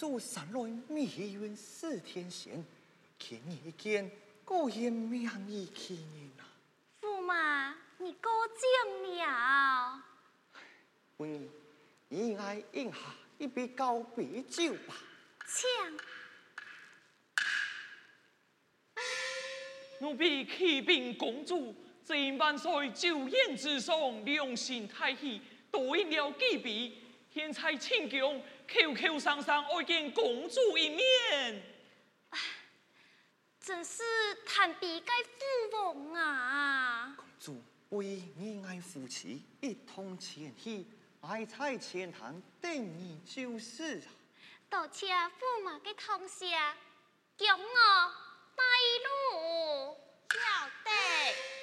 祖上来密云四天仙，见你一见，果然名义欺人啊！驸马，你高见了。夫人，你爱饮下一杯告别酒吧。请。奴婢启禀公主，今万岁酒宴之上，良心太喜，多饮了几杯，现在请将。口口声声爱见公主一面，真是叹比该父王啊！公主为你爱夫妻一同前去，爱在前堂等你就是啊！多谢驸马的同谢，叫我带路，晓得。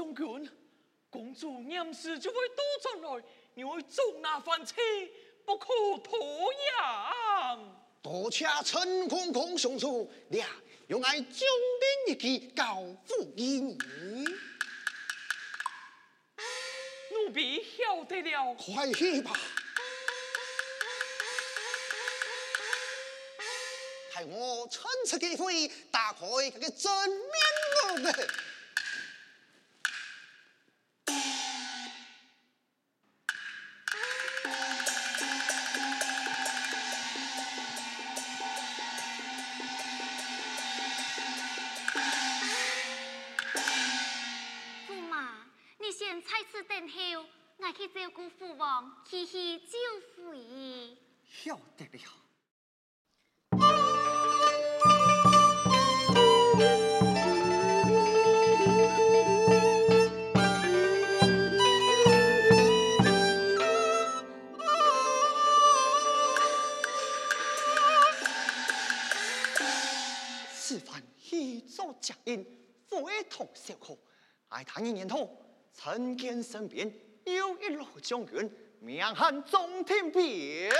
将军，公主念时就会多转来，你会重那番车，不可拖延。多谢陈公公相助，俩用爱将兵一计，告负于你。奴婢晓得了，快去吧。待我趁此机会打开这个真面目。去去就回，晓得了。此番一座佳音，非同小可。爱他一年头，参见身边有一路将军。名喊中天炳，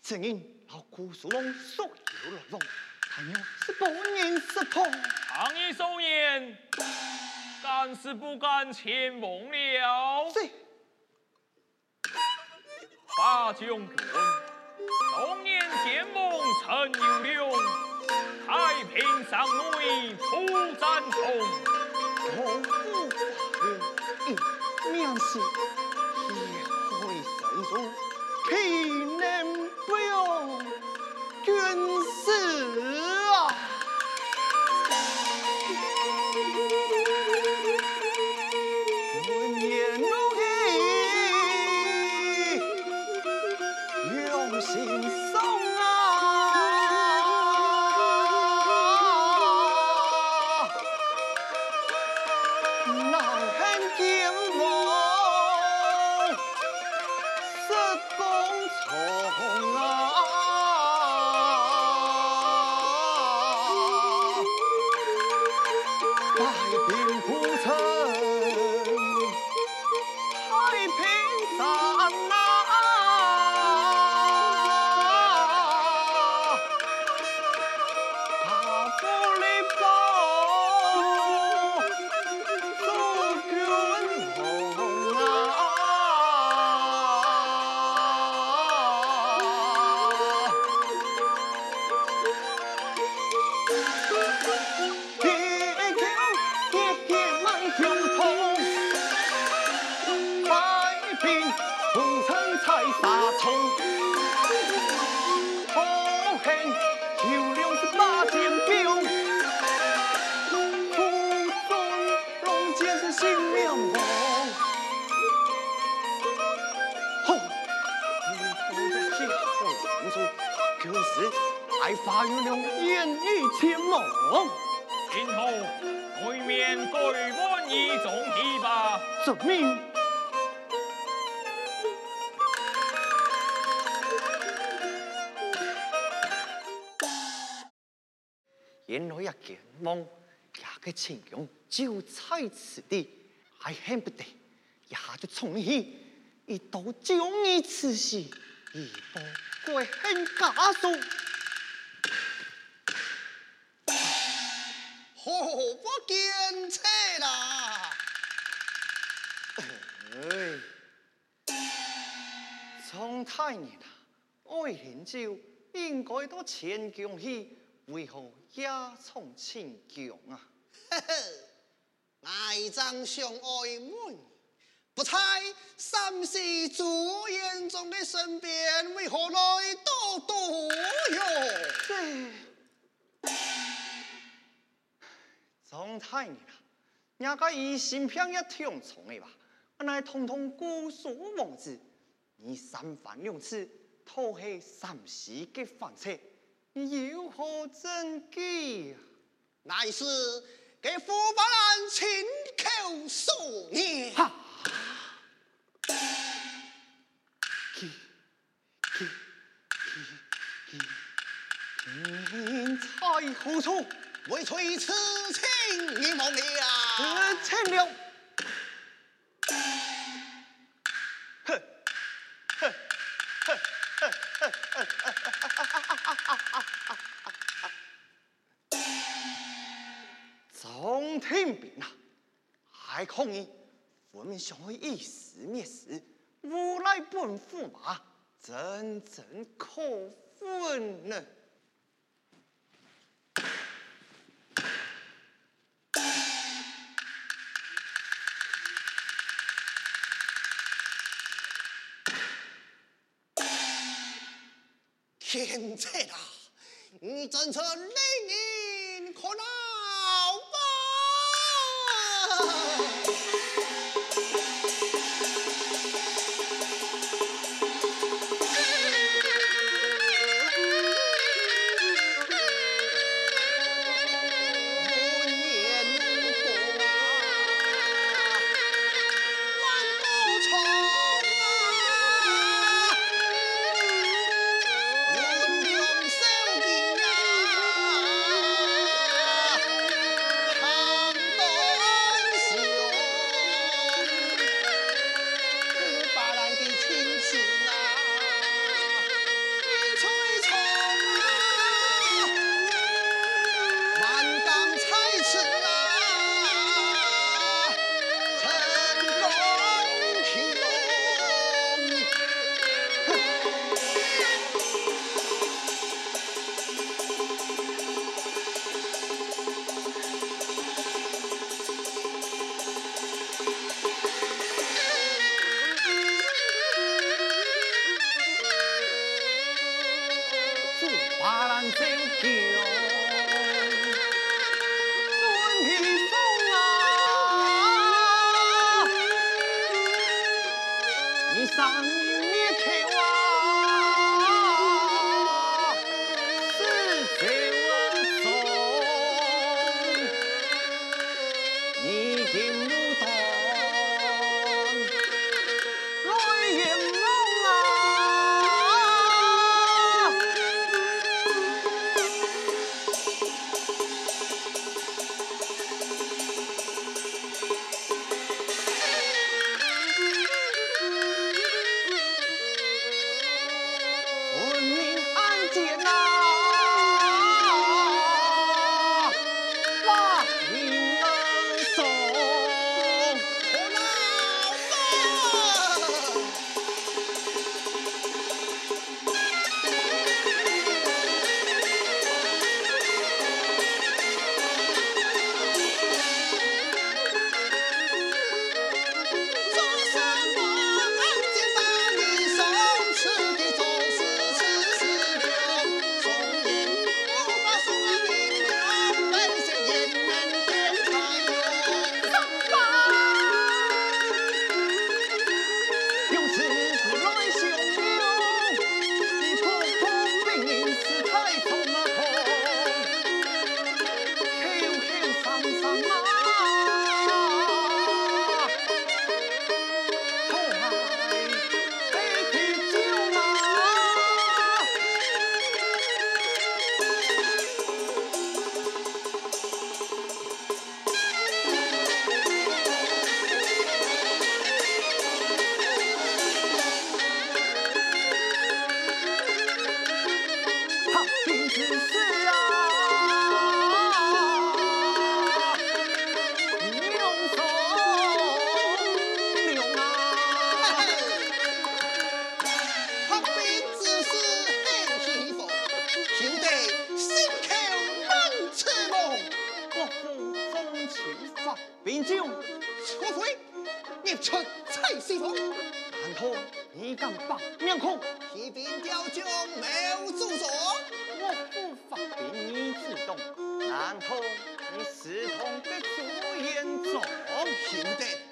只因老姑苏龙所有了龙，还有是不人识同。常言少年，敢是不敢前往了。是。八将军，当年结盟陈有龙，太平上内出战中，同父化名，名是。神书，岂能不用君师发育了言语千梦，今后对面改换一种提拔，遵命。原来一件梦，个情景就在此地，还恨不得一下就从起，一刀将你刺死，一波归恨家属。我不见车啦！哎，从太年啊，爱恨就应该到前宫去，为何也从前宫啊？呵呵，爱将相爱满，不猜三世朱元璋的身边为何来多多哟？从太年啊，人家疑心病一条虫的吧？我乃通通姑苏王子，你三番两次偷黑三世的房车，你有何证据？乃是给驸马兰亲口说言。哈！你你你你在何处？为催此情你忘了，了。还恐你分明想会以死灭死，无赖本驸马，真正可愤呢。天策啊！你真是令人可恼フフフ。难通你私通别墅严重性质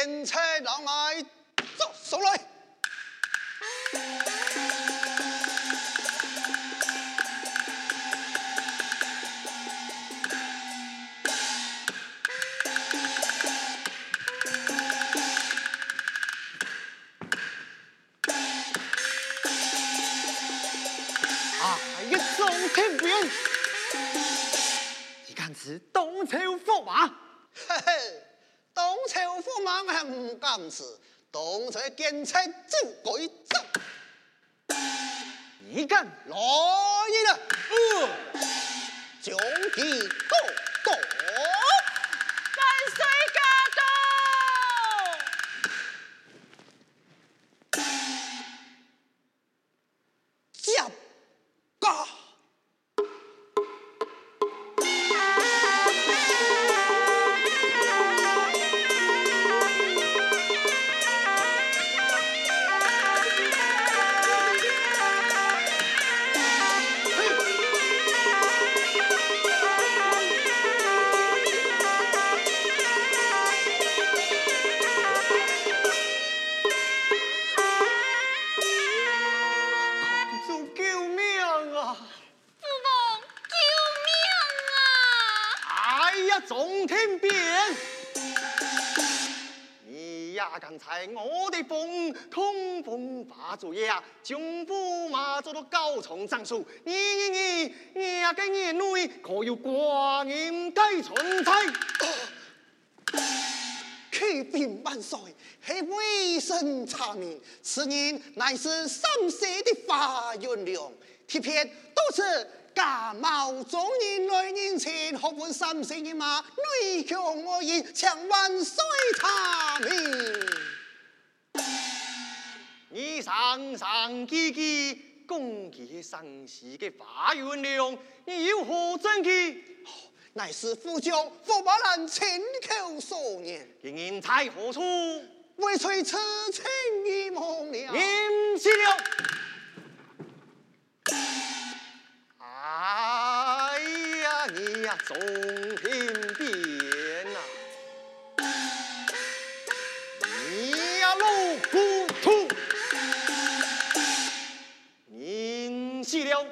见车郎来， 찮就该走。你敢来了，呃，将其呀，刚才我的风通风把作业啊，将驸马做到高冲上树，你你你，你呀个眼内可有光阴该存在？启禀万岁，系微臣查明，此人乃是陕西的华元良，贴片都是假冒中人来迎亲，学问陕西人马，内强我言，请万岁查明。你上上几几攻击陕西的华元良，你有何证据？乃是副将驸马兰亲口所言，人在何处？为催此情已梦了。了！哎呀，你呀，总天变呐！你呀，老糊涂！nghiêm 起了！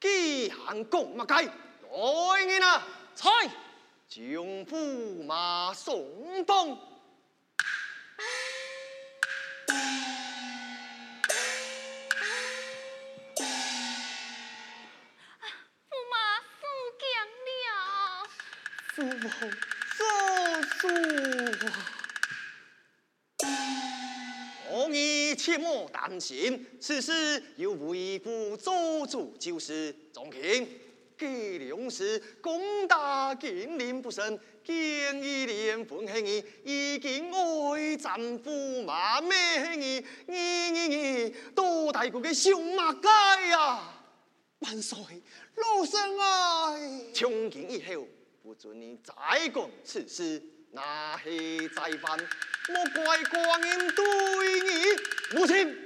几行公乜计？来人啊！菜将驸马送东。父王做主啊！王儿切莫担心，此事由为父做主就是。众卿，计量时攻打金陵不胜，建议连分黑儿已经爱战驸马咩儿，你你你多大个熊马街呀！万岁，老身爱。从今以后，不准你再讲此事，那是再犯，莫怪光阴对你无情。